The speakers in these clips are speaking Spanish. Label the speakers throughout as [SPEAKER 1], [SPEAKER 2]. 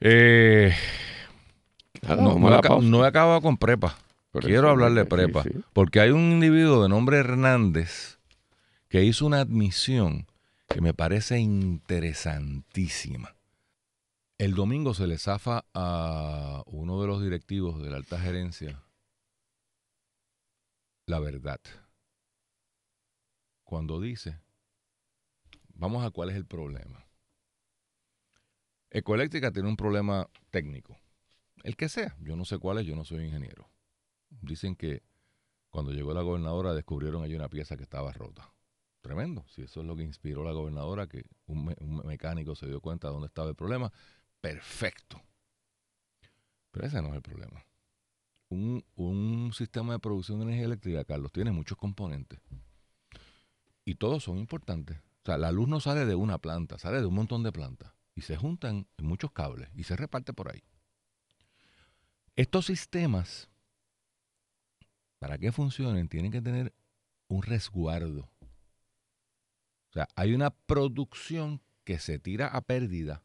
[SPEAKER 1] Eh,
[SPEAKER 2] Nada,
[SPEAKER 1] no, no he acabado con prepa. Quiero hablar de
[SPEAKER 2] sí,
[SPEAKER 1] prepa.
[SPEAKER 2] sí.
[SPEAKER 1] Porque hay un individuo de nombre Hernández que hizo una admisión que me parece interesantísima. El domingo se le zafa a uno de los directivos de la alta gerencia la verdad. Cuando dice, vamos a cuál es el problema. Ecoeléctrica tiene un problema técnico. El que sea, yo no sé cuál es, yo no soy ingeniero. Dicen que cuando llegó la gobernadora descubrieron allí una pieza que estaba rota. Tremendo. Si eso es lo que inspiró a la gobernadora, que un mecánico se dio cuenta de dónde estaba el problema, perfecto. Pero ese no es el problema. Un, un sistema de producción de energía eléctrica, Carlos, tiene muchos componentes. Y todos son importantes. O sea, la luz no sale de una planta, sale de un montón de plantas. Y se juntan en muchos cables y se reparte por ahí. Estos sistemas, para que funcionen, tienen que tener un resguardo. O sea, hay una producción que se tira a pérdida,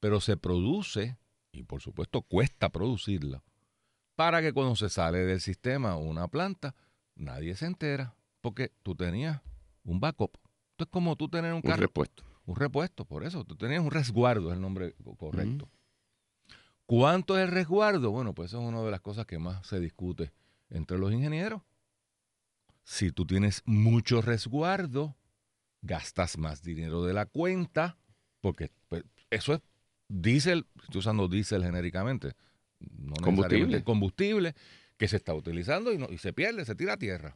[SPEAKER 1] pero se produce, y por supuesto cuesta producirla, para que cuando se sale del sistema una planta, nadie se entera, porque tú tenías un backup. Esto es como tú tener un
[SPEAKER 2] Un
[SPEAKER 1] carro,
[SPEAKER 2] repuesto.
[SPEAKER 1] Un repuesto, por eso, tú tenías un resguardo, es el nombre co- correcto. ¿Cuánto es el resguardo? Bueno, pues eso es una de las cosas que más se discute entre los ingenieros. Si tú tienes mucho resguardo, gastas más dinero de la cuenta, porque pues, eso es diésel, estoy usando diésel genéricamente, no
[SPEAKER 2] Combustible.
[SPEAKER 1] combustible que se está utilizando y, no- y se pierde, se tira a tierra.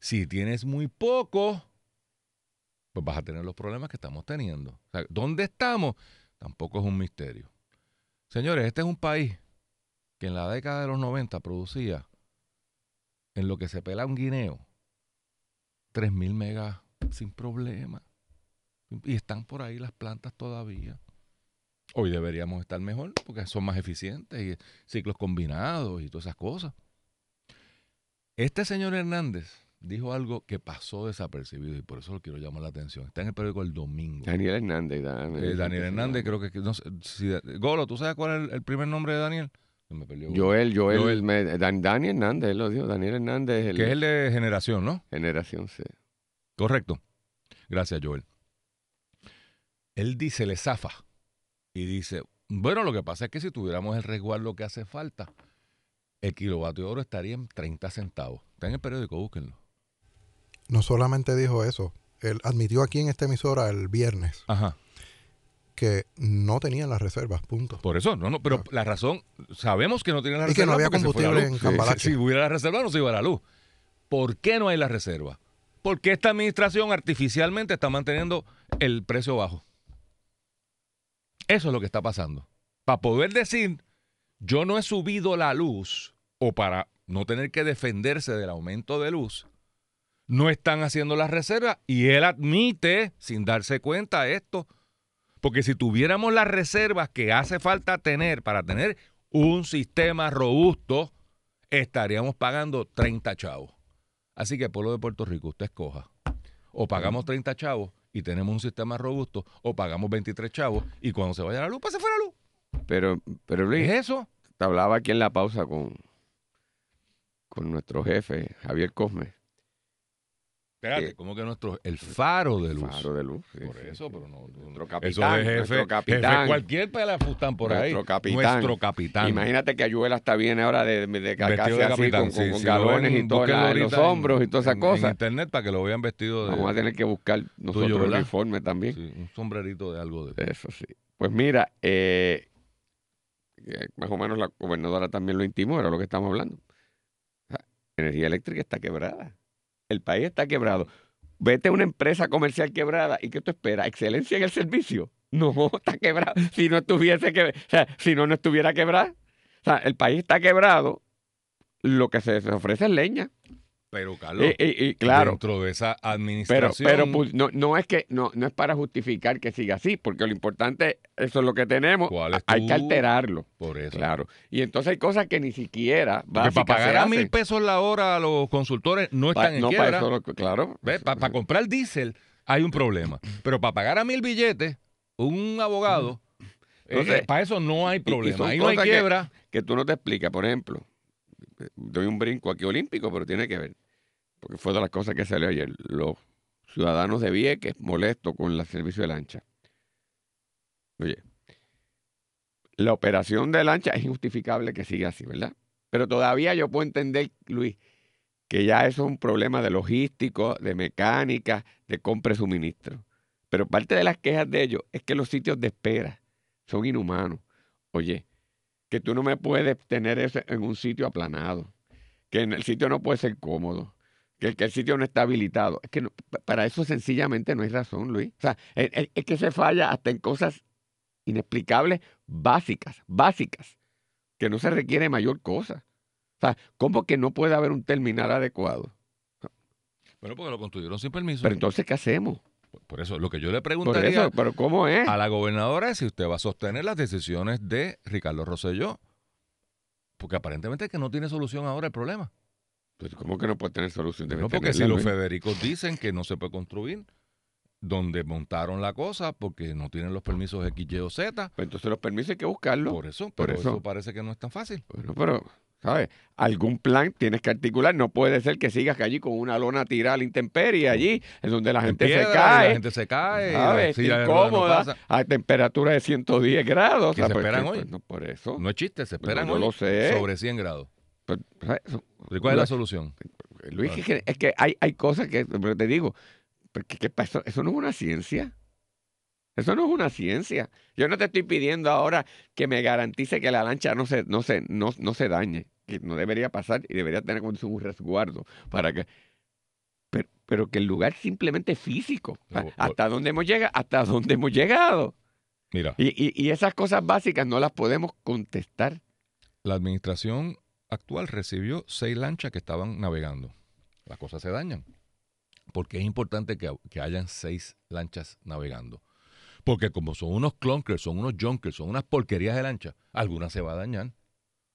[SPEAKER 1] Si tienes muy poco, pues vas a tener los problemas que estamos teniendo. O sea, ¿Dónde estamos? Tampoco es un misterio. Señores, este es un país que en la década de los 90 producía, en lo que se pela un guineo, 3.000 megas sin problema. Y están por ahí las plantas todavía. Hoy deberíamos estar mejor porque son más eficientes y ciclos combinados y todas esas cosas. Este señor Hernández dijo algo que pasó desapercibido y por eso lo quiero llamar la atención. Está en el periódico el domingo.
[SPEAKER 2] Daniel Hernández.
[SPEAKER 1] Eh, Daniel Hernández, creo que. no sé, si- Golo, ¿tú sabes cuál es el, el primer nombre de Daniel? Me.
[SPEAKER 2] Joel, Joel,
[SPEAKER 1] Joel.
[SPEAKER 2] me- Dan- Daniel Hernández, él lo dijo. Daniel Hernández, el,
[SPEAKER 1] Que es el de generación, ¿no?
[SPEAKER 2] generación C.
[SPEAKER 1] Correcto. Gracias, Joel. Él dice, le zafa. Y dice, bueno, lo que pasa es que si tuviéramos el resguardo que hace falta, el kilovatio de oro estaría en 30 centavos. Está en el periódico, búsquenlo.
[SPEAKER 3] No solamente dijo eso, él admitió aquí en esta emisora el viernes
[SPEAKER 1] Ajá.
[SPEAKER 3] que no tenían las reservas, punto.
[SPEAKER 1] Por eso, no, no, pero la razón, sabemos que no tiene la
[SPEAKER 3] Y
[SPEAKER 1] reserva.
[SPEAKER 3] que no había combustible en Cambalache.
[SPEAKER 1] Si hubiera la reserva, no se iba a la luz. ¿Por qué no hay la reserva? Porque esta administración artificialmente está manteniendo el precio bajo. Eso es lo que está pasando. Para poder decir, yo no he subido la luz, o para no tener que defenderse del aumento de luz, no están haciendo las reservas y él admite, sin darse cuenta, esto. Porque si tuviéramos las reservas que hace falta tener para tener un sistema robusto, estaríamos pagando 30 chavos. Así que, pueblo de Puerto Rico, usted escoja. O pagamos 30 chavos y tenemos un sistema robusto, o pagamos 23 chavos y cuando se vaya la luz, pues se fuera la luz.
[SPEAKER 2] Pero, pero Luis,
[SPEAKER 1] ¿Es eso?
[SPEAKER 2] te hablaba aquí en la pausa con, con nuestro jefe, Javier Cosme.
[SPEAKER 1] Espérate,
[SPEAKER 2] Eh,
[SPEAKER 1] como que nuestro, el faro de luz.
[SPEAKER 2] Faro de luz. sí,
[SPEAKER 1] Por
[SPEAKER 2] sí,
[SPEAKER 1] eso,
[SPEAKER 2] sí.
[SPEAKER 1] pero no.
[SPEAKER 2] Nuestro
[SPEAKER 1] eso
[SPEAKER 2] capitán,
[SPEAKER 1] de jefe,
[SPEAKER 2] nuestro capitán.
[SPEAKER 1] jefe, cualquier pelafustán por ahí.
[SPEAKER 2] Nuestro capitán.
[SPEAKER 1] Nuestro capitán.
[SPEAKER 2] Imagínate que Ayuela está bien ahora de, de, casi
[SPEAKER 1] de
[SPEAKER 2] así, con, con- galones
[SPEAKER 1] ven,
[SPEAKER 2] y todo en los hombros
[SPEAKER 1] en-
[SPEAKER 2] y todas esas cosas.
[SPEAKER 1] En internet para que lo vean vestido de.
[SPEAKER 2] Vamos a tener que buscar nosotros el uniforme también.
[SPEAKER 1] sí, un sombrerito de algo de.
[SPEAKER 2] Eso sí. Pues mira, eh, eh, más o menos la gobernadora también lo intimó, era lo que estamos hablando. O sea, energía eléctrica está quebrada. El país está quebrado. Vete a una empresa comercial quebrada y ¿qué tú esperas? ¿Excelencia en el servicio? No, está quebrado. Si no estuviese que, o sea, si no, no estuviera quebrado. O sea, el país está quebrado. Lo que se ofrece es leña.
[SPEAKER 1] Pero, Carlos,
[SPEAKER 2] Y, y- y claro,
[SPEAKER 1] dentro de esa administración.
[SPEAKER 2] pero no, no es que no, no es para justificar que siga así, porque lo importante, eso es lo que tenemos,
[SPEAKER 1] ¿Cuál es
[SPEAKER 2] hay que alterarlo,
[SPEAKER 1] por eso.
[SPEAKER 2] claro. Y entonces hay cosas que ni siquiera
[SPEAKER 1] Porque para pagar a mil pesos la hora a los consultores no
[SPEAKER 2] Pa-
[SPEAKER 1] están en
[SPEAKER 2] no para eso, lo- claro.
[SPEAKER 1] ¿Ves? Pa- Para comprar diésel hay un problema. Pero para pagar a mil billetes, un abogado
[SPEAKER 2] Entonces,
[SPEAKER 1] para eso no hay problema. Ahí no hay
[SPEAKER 2] que-
[SPEAKER 1] quiebra.
[SPEAKER 2] que tú no te explicas, por ejemplo, doy un brinco aquí olímpico, pero tiene que ver, porque fue de las cosas que salió ayer, los ciudadanos de Vieques molestos con el servicio de lancha. Oye, la operación de lancha es injustificable que siga así, ¿verdad? Pero todavía yo puedo entender, Luis, que ya eso es un problema de logístico, de mecánica, de compra y suministro. Pero parte de las quejas de ellos es que los sitios de espera son inhumanos. Oye, que tú no me puedes tener eso en un sitio aplanado, que en el sitio no puede ser cómodo, que, el- que el sitio no está habilitado. Es que no- pa- para eso sencillamente no hay razón, Luis. O sea, es, es- es que se falla hasta en cosas inexplicables, básicas, básicas, que no se requiere mayor cosa. O sea, ¿cómo que no puede haber un terminal adecuado?
[SPEAKER 1] Bueno, porque lo construyeron sin permiso.
[SPEAKER 2] Pero entonces, ¿qué hacemos?
[SPEAKER 1] Por eso, lo que yo le
[SPEAKER 2] Por
[SPEAKER 1] preguntaría
[SPEAKER 2] eso, pero ¿cómo es?
[SPEAKER 1] a la gobernadora es si usted va a sostener las decisiones de Ricardo Rosselló. Porque aparentemente es que no tiene solución ahora el problema.
[SPEAKER 2] Pues, ¿Cómo que no puede tener solución? Debe
[SPEAKER 1] No, porque si los. Federicos dicen que no se puede construir donde montaron la cosa porque no tienen los permisos X, Y o Z,
[SPEAKER 2] Pues entonces los permisos hay que buscarlos.
[SPEAKER 1] por eso,
[SPEAKER 2] por
[SPEAKER 1] pero eso.
[SPEAKER 2] eso.
[SPEAKER 1] parece que no es tan fácil.
[SPEAKER 2] Bueno, pero, ¿sabes? Algún plan tienes que articular. No puede ser que sigas allí con una lona tirada a la intemperie allí, en donde la
[SPEAKER 1] En
[SPEAKER 2] gente
[SPEAKER 1] piedra,
[SPEAKER 2] se cae.
[SPEAKER 1] La gente se cae, y la
[SPEAKER 2] ¿sabes?
[SPEAKER 1] no
[SPEAKER 2] incómoda, a temperatura de 110 grados.
[SPEAKER 1] Que se
[SPEAKER 2] pues,
[SPEAKER 1] esperan hoy.
[SPEAKER 2] pues, no, por eso.
[SPEAKER 1] No es chiste, se esperan
[SPEAKER 2] yo
[SPEAKER 1] hoy
[SPEAKER 2] lo sé.
[SPEAKER 1] sobre 100 grados.
[SPEAKER 2] Pues,
[SPEAKER 1] ¿Y cuál es la solución?
[SPEAKER 2] Luis, es que, es que hay, hay cosas que, pero te digo, porque, ¿qué pasa? eso no es una ciencia. Eso no es una ciencia. Yo no te estoy pidiendo ahora que me garantice que la lancha no se, no se, no, no se dañe, que no debería pasar y debería tener como un resguardo para que. Pero, pero que el lugar simplemente físico.
[SPEAKER 1] Lo-
[SPEAKER 2] hasta dónde hemos llegado, hasta dónde hemos llegado.
[SPEAKER 1] Mira,
[SPEAKER 2] Y, y, y esas cosas básicas no las podemos contestar.
[SPEAKER 1] la administración actual recibió seis lanchas que estaban navegando. Las cosas se dañan. Porque es importante que, que hayan seis lanchas navegando. Porque como son unos clunkers, son unos junkers, son unas porquerías de lancha, alguna se va a dañar.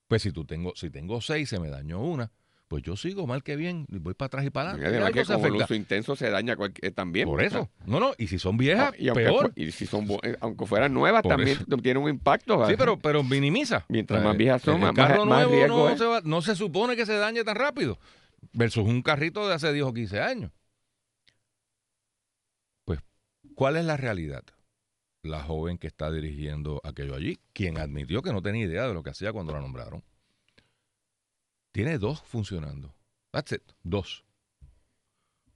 [SPEAKER 1] Pues si tú tengo, si tengo seis, se me dañó una, pues yo sigo mal que bien, voy para atrás y para adelante.
[SPEAKER 2] además que con el uso intenso se daña cualquier- también.
[SPEAKER 1] Por eso. No, no, y si son viejas,
[SPEAKER 2] y, aunque
[SPEAKER 1] peor.
[SPEAKER 2] y si son eh, aunque fueran nuevas,
[SPEAKER 1] Por
[SPEAKER 2] también tienen un impacto.
[SPEAKER 1] Sí, pero, pero minimiza.
[SPEAKER 2] Mientras
[SPEAKER 1] Eh,
[SPEAKER 2] más viejas son,
[SPEAKER 1] el
[SPEAKER 2] más-
[SPEAKER 1] carro
[SPEAKER 2] más- más
[SPEAKER 1] nuevo
[SPEAKER 2] riesgo
[SPEAKER 1] no,
[SPEAKER 2] es.
[SPEAKER 1] se va- no se supone que se dañe tan rápido. Versus un carrito de hace 10 o 15 años. Pues, ¿cuál es la realidad? La joven que está dirigiendo aquello allí, quien admitió que no tenía idea de lo que hacía cuando la nombraron, tiene dos funcionando. That's it, dos.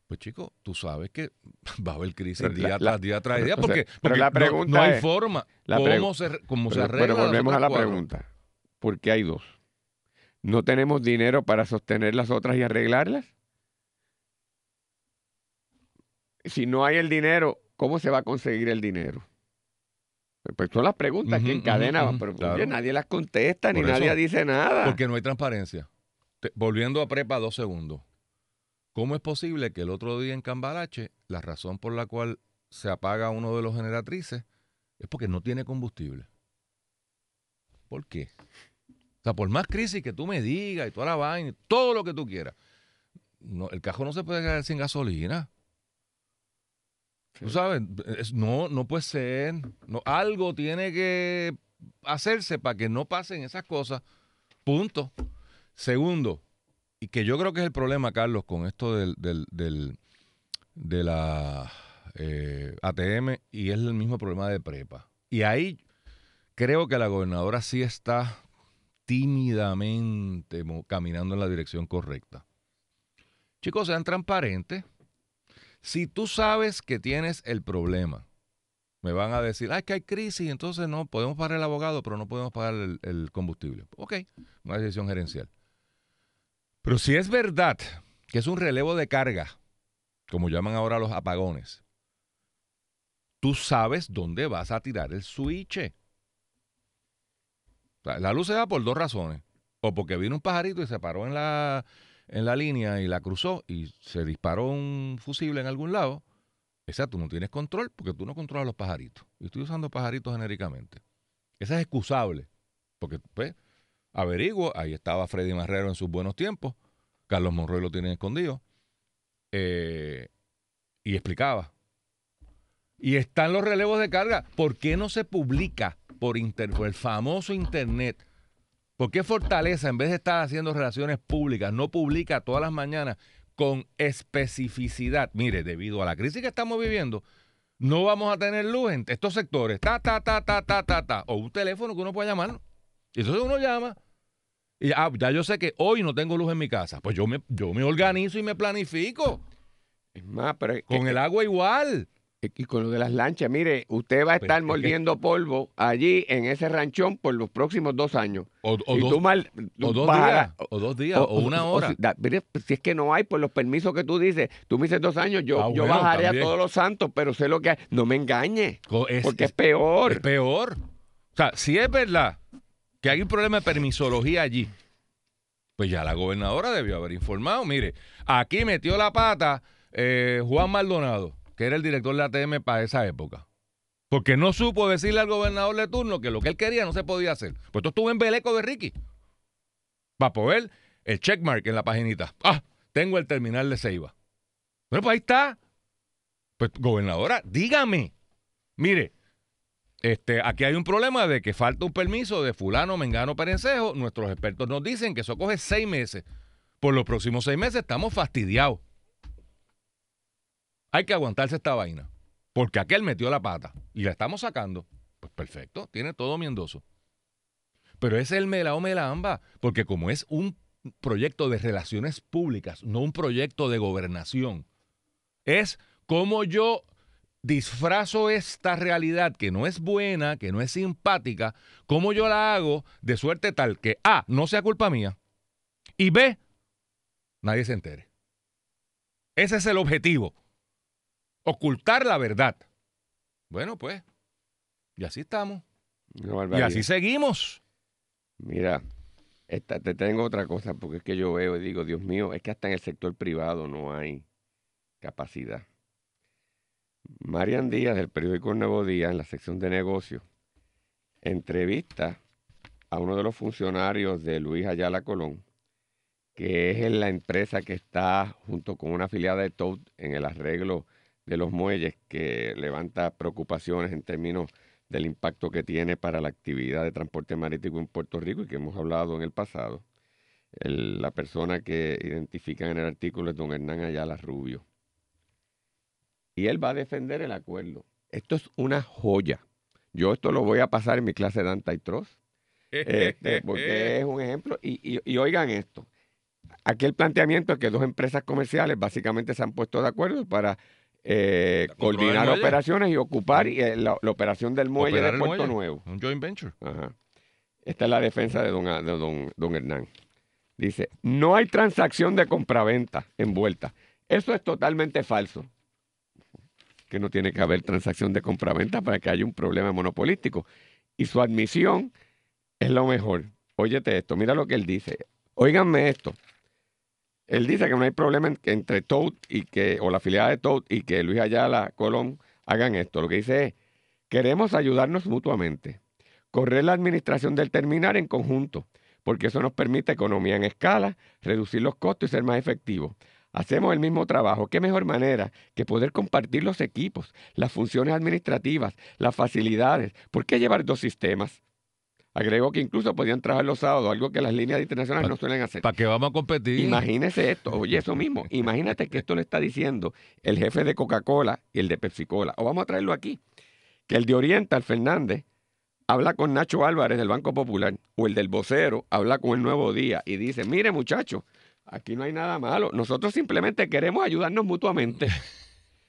[SPEAKER 1] Pues chico, tú sabes que va a haber crisis
[SPEAKER 2] Pero
[SPEAKER 1] día tras día tras
[SPEAKER 2] pero,
[SPEAKER 1] día
[SPEAKER 2] sea,
[SPEAKER 1] porque,
[SPEAKER 2] pero
[SPEAKER 1] porque
[SPEAKER 2] la
[SPEAKER 1] no-
[SPEAKER 2] pregunta
[SPEAKER 1] no, hay
[SPEAKER 2] es-
[SPEAKER 1] forma.
[SPEAKER 2] la
[SPEAKER 1] ¿Cómo, se, cómo se
[SPEAKER 2] Pero,
[SPEAKER 1] arregla
[SPEAKER 2] pero volvemos a la pregunta. ¿Por qué hay dos? ¿No tenemos dinero para sostener las otras y arreglarlas? Si no hay el dinero, ¿cómo se va a conseguir el dinero? Pues son las preguntas que encadenan,
[SPEAKER 1] ujú,
[SPEAKER 2] pero
[SPEAKER 1] claro.
[SPEAKER 2] oye, nadie las contesta ni
[SPEAKER 1] eso.
[SPEAKER 2] nadie dice nada.
[SPEAKER 1] Porque no hay transparencia. Te- volviendo a prepa dos segundos. ¿Cómo es posible que el otro día en Cambalache, la razón por la cual se apaga uno de los generatrices es porque no tiene combustible? ¿Por qué? O sea, por más crisis que tú me digas y toda la vaina, todo lo que tú quieras, no, el cajón no se puede quedar sin gasolina. Tú sabes, es- no, no puede ser. No, algo tiene que hacerse para que no pasen esas cosas. Punto. Segundo, y que yo creo que es el problema, Carlos, con esto del, del, del- de la eh, ATM y es el mismo problema de prepa. Y ahí creo que la gobernadora sí está tímidamente caminando en la dirección correcta. Chicos, sean transparentes. Si tú sabes que tienes el problema, me van a decir, ay, que hay crisis, entonces no, podemos pagar el abogado, pero no podemos pagar el, el combustible. Ok, una decisión gerencial. Pero si es verdad que es un relevo de carga, como llaman ahora los apagones, tú sabes dónde vas a tirar el switch. La luz se da por dos razones. O porque vino un pajarito y se paró en la, en la línea y la cruzó y se disparó un fusible en algún lado. Esa tú no tienes control porque tú no controlas los pajaritos. Y estoy usando pajaritos genéricamente. Esa es excusable. Porque, pues, averiguo, ahí estaba Freddy Marrero en sus buenos tiempos. Carlos Monroy lo tienen escondido. eh, y explicaba. Y están los relevos de carga. ¿Por qué no se publica? por, por el famoso Internet. ¿Por qué Fortaleza, en vez de estar haciendo relaciones públicas, no publica todas las mañanas con especificidad? Mire, debido a la crisis que estamos viviendo, no vamos a tener luz en estos sectores. Ta, ta, ta, ta, ta, ta, ta. O un teléfono que uno pueda llamar. Y entonces uno llama. Y ah, ya yo sé que hoy no tengo luz en mi casa. Pues yo me, yo me organizo y me planifico.
[SPEAKER 2] Es más, pero es
[SPEAKER 1] Con
[SPEAKER 2] que-
[SPEAKER 1] el agua igual.
[SPEAKER 2] y con lo de las lanchas, mire, usted va a estar
[SPEAKER 1] es que-
[SPEAKER 2] mordiendo polvo allí en ese ranchón por los próximos dos años.
[SPEAKER 1] O, o
[SPEAKER 2] y
[SPEAKER 1] dos,
[SPEAKER 2] tú mal,
[SPEAKER 1] o dos
[SPEAKER 2] vas a-
[SPEAKER 1] días. O, dos días. O, una hora.
[SPEAKER 2] da- mire, pues, si es que no hay, por los permisos que tú dices, tú me dices dos años, yo,
[SPEAKER 1] Ah,
[SPEAKER 2] yo
[SPEAKER 1] bueno,
[SPEAKER 2] bajaré
[SPEAKER 1] también.
[SPEAKER 2] a todos los santos, pero sé lo que hay. No me engañe,
[SPEAKER 1] Co- es-
[SPEAKER 2] porque es,
[SPEAKER 1] es-
[SPEAKER 2] peor.
[SPEAKER 1] Es peor. O sea, si es verdad que hay un problema de permisología allí, pues ya la gobernadora debió haber informado. Mire, aquí metió la pata eh, Juan Maldonado, que era el director de la ATM para esa época. Porque no supo decirle al gobernador de turno que lo que él quería no se podía hacer. Pues esto estuvo en Beleco de Ricky. Para poder el checkmark en la paginita. Ah, tengo el terminal de Ceiba. Bueno, pues ahí está. Pues, gobernadora, dígame. Mire, este, aquí hay un problema de que falta un permiso de fulano, mengano, perencejo. Nuestros expertos nos dicen que eso coge seis meses. Por los próximos seis meses estamos fastidiados. Hay que aguantarse esta vaina. Porque aquel metió la pata y la estamos sacando. Pues perfecto, tiene todo mi endoso. Pero es el melao melamba, porque como es un proyecto de relaciones públicas, no un proyecto de gobernación, es como yo disfrazo esta realidad que no es buena, que no es simpática, cómo yo la hago de suerte tal que A, no sea culpa mía, y B, nadie se entere. Ese es el objetivo. Ocultar la verdad. Bueno, pues, y así estamos. Y así seguimos.
[SPEAKER 2] Mira, esta- te tengo otra cosa, porque es que yo veo y digo, Dios mío, es que hasta en el sector privado no hay capacidad. Marian Díaz, del periódico Nuevo Día, en la sección de negocios, entrevista a uno de los funcionarios de Luis Ayala Colón, que es en la empresa que está junto con una afiliada de Toad en el arreglo de los muelles, que levanta preocupaciones en términos del impacto que tiene para la actividad de transporte marítimo en Puerto Rico y que hemos hablado en el pasado. La persona que identifican en el artículo es don Hernán Ayala Rubio. Y él va a defender el acuerdo. Esto es una joya. Yo esto lo voy a pasar en mi clase de antitrust, este, porque es un ejemplo. Y, y- y oigan esto. Aquí el planteamiento es que dos empresas comerciales básicamente se han puesto de acuerdo para eh, coordinar operaciones y ocupar eh, la, la operación del muelle
[SPEAKER 1] Operar
[SPEAKER 2] de Puerto
[SPEAKER 1] muelle.
[SPEAKER 2] Nuevo.
[SPEAKER 1] Un joint venture.
[SPEAKER 2] Ajá. Esta es la defensa de don, A- de don, don Hernán. Dice, no hay transacción de compraventa envuelta. Eso es totalmente falso. Que no tiene que haber transacción de compraventa para que haya un problema monopolístico. Y su admisión es lo mejor. Óyete esto, mira lo que él dice. Óiganme esto. Él dice que no hay problema en- entre Toad y que, o la afiliada de Toad y que Luis Ayala Colón hagan esto. Lo que dice es, queremos ayudarnos mutuamente correr la administración del terminal en conjunto, porque eso nos permite economía en escala, reducir los costos y ser más efectivos. Hacemos el mismo trabajo. ¿Qué mejor manera que poder compartir los equipos, las funciones administrativas, las facilidades? ¿Por qué llevar dos sistemas? Agregó que incluso podían trabajar los sábados, algo que las líneas internacionales no suelen hacer.
[SPEAKER 1] ¿Para qué vamos a competir?
[SPEAKER 2] Imagínese esto, oye, eso mismo. Imagínate que esto le está diciendo el jefe de Coca-Cola y el de Pepsi-Cola. O vamos a traerlo aquí. Que el de Oriental, Fernández, habla con Nacho Álvarez del Banco Popular. O el del vocero habla con el Nuevo Día y dice, mire muchachos, aquí no hay nada malo. Nosotros simplemente queremos ayudarnos mutuamente.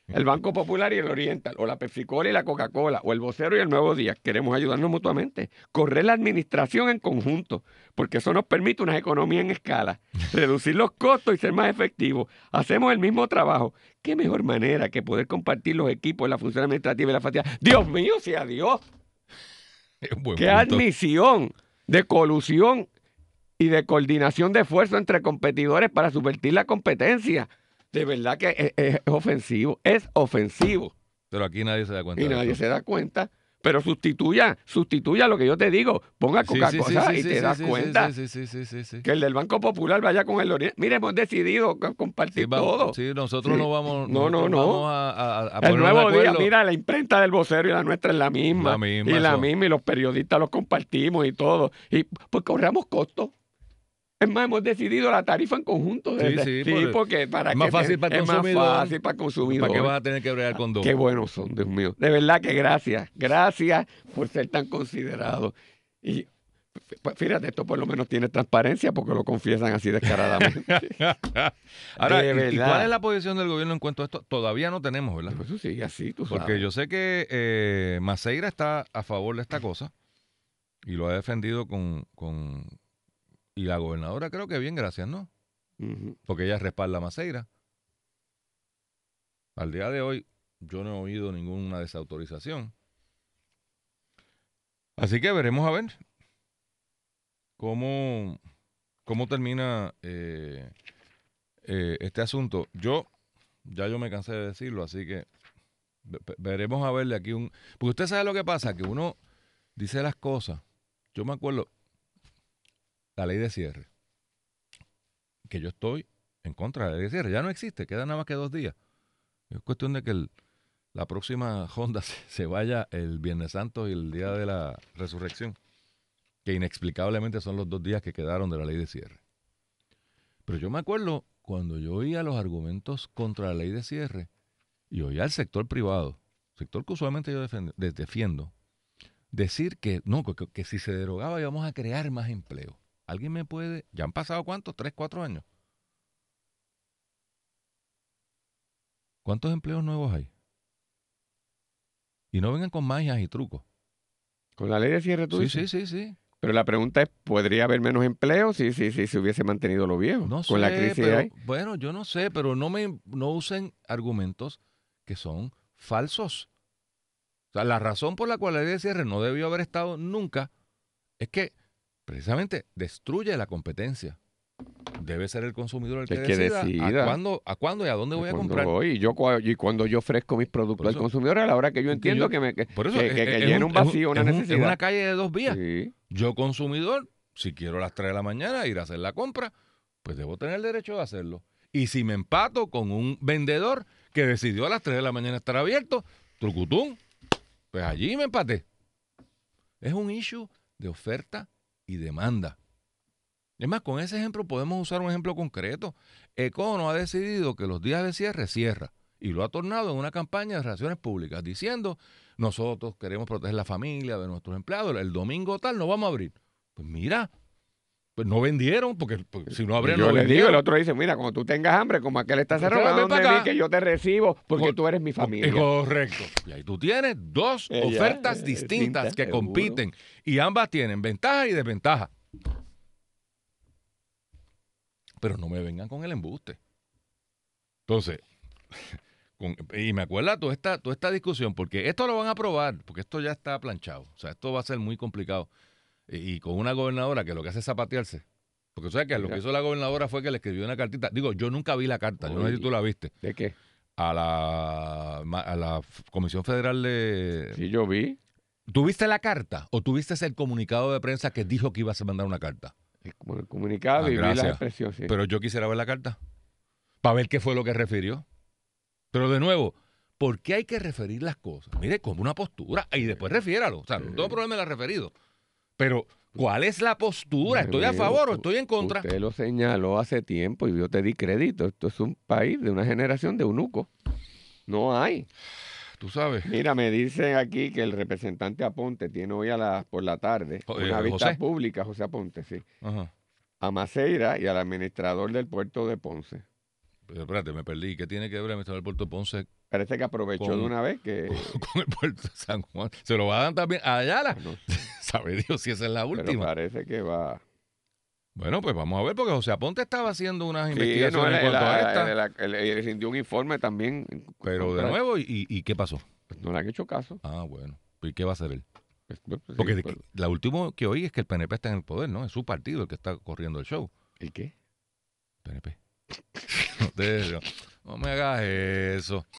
[SPEAKER 2] El Banco Popular y el Oriental, o la Pepsi-Cola y la Coca-Cola, o el vocero y el Nuevo Día, queremos ayudarnos mutuamente. Correr la administración en conjunto, porque eso nos permite una economía en escala, reducir los costos y ser más efectivos. Hacemos el mismo trabajo. ¿Qué mejor manera que poder compartir los equipos, la función administrativa y la facilidad? Dios mío, sea Dios. ¡Qué
[SPEAKER 1] punto.
[SPEAKER 2] admisión de colusión y de coordinación de esfuerzo entre competidores para subvertir la competencia! De verdad que es, es ofensivo, es ofensivo.
[SPEAKER 1] Pero aquí nadie se da cuenta.
[SPEAKER 2] Y nadie
[SPEAKER 1] eso.
[SPEAKER 2] se da cuenta Pero sustituya, sustituya lo que yo te digo. Ponga Coca-Cola y te das cuenta
[SPEAKER 1] Sí, sí, sí, sí, sí.
[SPEAKER 2] que el del Banco Popular vaya con el Oriente. Mire, hemos decidido co- compartir
[SPEAKER 1] Sí,
[SPEAKER 2] todo.
[SPEAKER 1] sí, nosotros
[SPEAKER 2] Sí.
[SPEAKER 1] no vamos,
[SPEAKER 2] No, no, no.
[SPEAKER 1] vamos a, a- a
[SPEAKER 2] el nuevo día, mira, la imprenta del vocero y la nuestra es la misma.
[SPEAKER 1] La misma,
[SPEAKER 2] y la
[SPEAKER 1] eso.
[SPEAKER 2] misma, y los periodistas los compartimos y todo. Y pues corramos costos. Es más, hemos decidido la tarifa en conjunto.
[SPEAKER 1] Sí, sí, por-
[SPEAKER 2] porque para
[SPEAKER 1] es más
[SPEAKER 2] que
[SPEAKER 1] fácil para el
[SPEAKER 2] es más fácil para el consumidor.
[SPEAKER 1] ¿Para qué vas a tener que bregar con dos?
[SPEAKER 2] Qué buenos son, Dios mío. De verdad que gracias. Gracias por ser tan considerados. Y pues, fíjate, esto por lo menos tiene transparencia porque lo confiesan así descaradamente.
[SPEAKER 1] Ahora,
[SPEAKER 2] De
[SPEAKER 1] ¿y- ¿y
[SPEAKER 2] verdad.
[SPEAKER 1] cuál es la posición del gobierno en cuanto a esto? Todavía no tenemos, ¿verdad?
[SPEAKER 2] Pues eso sigue así, tú sabes.
[SPEAKER 1] Porque yo sé que eh, Maceira está a favor de esta cosa y lo ha defendido con, con... Y la gobernadora creo que bien, gracias, ¿no? Porque ella respalda a Maceira. Al día de hoy yo no he oído ninguna desautorización. Así que veremos a ver cómo, cómo termina eh, eh, este asunto. Yo, ya yo me cansé de decirlo, así que ve- ve- veremos a verle aquí un... Porque usted sabe lo que pasa, que uno dice las cosas. Yo me acuerdo, la ley de cierre, que yo estoy en contra de la ley de cierre. Ya no existe, queda nada más que dos días. Es cuestión de que la próxima Honda se, vaya el Viernes Santo y el día de la resurrección, que inexplicablemente son los dos días que quedaron de la ley de cierre. Pero yo me acuerdo cuando yo oía los argumentos contra la ley de cierre y oía al sector privado, sector que usualmente yo defiendo, decir que no, que, que si se derogaba íbamos a crear más empleo. ¿Alguien me puede? ¿Ya han pasado cuántos? ¿Tres, cuatro años? ¿Cuántos empleos nuevos hay? Y no vengan con magias y trucos.
[SPEAKER 2] Con la ley de cierre tú
[SPEAKER 1] Sí,
[SPEAKER 2] dices.
[SPEAKER 1] sí, sí, sí.
[SPEAKER 2] Pero la pregunta es, ¿podría haber menos empleo si, si, si se hubiese mantenido lo viejo?
[SPEAKER 1] No
[SPEAKER 2] Con la
[SPEAKER 1] sé,
[SPEAKER 2] crisis
[SPEAKER 1] pero-
[SPEAKER 2] hay.
[SPEAKER 1] Bueno, yo no sé, pero no me no usen argumentos que son falsos. O sea, la razón por la cual la ley de cierre no debió haber estado nunca es que precisamente destruye la competencia. Debe ser el consumidor el que,
[SPEAKER 2] El que
[SPEAKER 1] decida,
[SPEAKER 2] decida.
[SPEAKER 1] A, cuándo, a cuándo y a dónde voy a comprar.
[SPEAKER 2] voy, y, yo, y cuando yo ofrezco mis productos
[SPEAKER 1] Por
[SPEAKER 2] al
[SPEAKER 1] eso-
[SPEAKER 2] consumidor, a la hora que yo
[SPEAKER 1] que
[SPEAKER 2] entiendo
[SPEAKER 1] yo-
[SPEAKER 2] que, me, que,
[SPEAKER 1] Por eso es- es-
[SPEAKER 2] llena
[SPEAKER 1] un-
[SPEAKER 2] vacío, una
[SPEAKER 1] es un-
[SPEAKER 2] necesidad.
[SPEAKER 1] Es una calle de dos vías.
[SPEAKER 2] Sí.
[SPEAKER 1] Yo, consumidor, si quiero a las 3 de la mañana ir a hacer la compra, pues debo tener el derecho de hacerlo. Y si me empato con un vendedor que decidió a las 3 de la mañana estar abierto, trucutún, pues allí me empaté. Es un issue de oferta demanda. Es más, con ese ejemplo podemos usar un ejemplo concreto. Econo ha decidido que los días de cierre cierra y lo ha tornado en una campaña de relaciones públicas diciendo nosotros queremos proteger la familia de nuestros empleados, el domingo tal no vamos a abrir. Pues mira, pues no vendieron, porque, porque si no
[SPEAKER 2] Y
[SPEAKER 1] abren
[SPEAKER 2] yo
[SPEAKER 1] no
[SPEAKER 2] le digo, el otro dice, mira, cuando tú tengas hambre, como aquel está
[SPEAKER 1] Usted
[SPEAKER 2] cerrado, donde que yo te recibo porque tú eres mi familia.
[SPEAKER 1] Correcto. Y ahí tú tienes dos ofertas distintas que
[SPEAKER 2] seguro.
[SPEAKER 1] compiten y ambas tienen ventaja y desventaja. Pero no me vengan con el embuste. Entonces, con- y me acuerda toda esta, toda esta discusión, porque esto lo van a aprobar, porque esto ya está planchado. O sea, esto va a ser muy complicado. Y, y con una gobernadora que lo que hace es zapatearse. Porque tú sabes que lo que hizo la gobernadora fue que le escribió una cartita. Digo, yo nunca vi la carta, yo no sé si tú la viste
[SPEAKER 2] ¿De qué?
[SPEAKER 1] a la, a la Comisión Federal de...
[SPEAKER 2] Sí, yo vi.
[SPEAKER 1] ¿Tuviste la carta o tuviste el comunicado de prensa que dijo que ibas a mandar una carta?
[SPEAKER 2] el comunicado
[SPEAKER 1] Ah,
[SPEAKER 2] y vi las expresiones. sí.
[SPEAKER 1] Pero yo quisiera ver la carta para ver qué fue lo que refirió. Pero de nuevo, ¿por qué hay que referir las cosas? Mire, como una postura y después refiéralo. O sea, no tengo problema en la referido. Pero, ¿cuál es la postura? ¿Estoy a favor o estoy en contra?
[SPEAKER 2] Usted lo señaló hace tiempo y yo te di crédito. Esto es un país de una generación de eunucos. No hay.
[SPEAKER 1] Tú sabes.
[SPEAKER 2] Mira, me dicen aquí que el representante Aponte tiene hoy a la, por la tarde una
[SPEAKER 1] eh,
[SPEAKER 2] vista
[SPEAKER 1] José.
[SPEAKER 2] pública, José Aponte, sí,
[SPEAKER 1] Ajá.
[SPEAKER 2] a Maceira y al administrador del puerto de Ponce.
[SPEAKER 1] Pero espérate, me perdí. ¿Qué tiene que ver el administrador del Puerto de Ponce
[SPEAKER 2] Parece que aprovechó
[SPEAKER 1] Con-
[SPEAKER 2] de una vez que...
[SPEAKER 1] con el puerto de San Juan? ¿Se lo va a dar también a Ayala?
[SPEAKER 2] no sé,
[SPEAKER 1] Sabe Dios si esa es la
[SPEAKER 2] pero
[SPEAKER 1] última.
[SPEAKER 2] parece que va...
[SPEAKER 1] Bueno, pues vamos a ver, porque José Aponte estaba haciendo unas
[SPEAKER 2] Sí,
[SPEAKER 1] investigaciones
[SPEAKER 2] no,
[SPEAKER 1] en cuanto a
[SPEAKER 2] él-
[SPEAKER 1] esta.
[SPEAKER 2] rindió un informe también.
[SPEAKER 1] pero de nuevo, ¿y, qué pasó?
[SPEAKER 2] pues no le han hecho caso.
[SPEAKER 1] Ah, bueno. ¿Y qué va a hacer él?
[SPEAKER 2] Pues, pues,
[SPEAKER 1] Porque
[SPEAKER 2] pero-
[SPEAKER 1] la última que oí es que el PNP está en el poder, ¿no? Es su partido el que está corriendo el show.
[SPEAKER 2] ¿El qué?
[SPEAKER 1] PNP. no, te- no me hagas eso.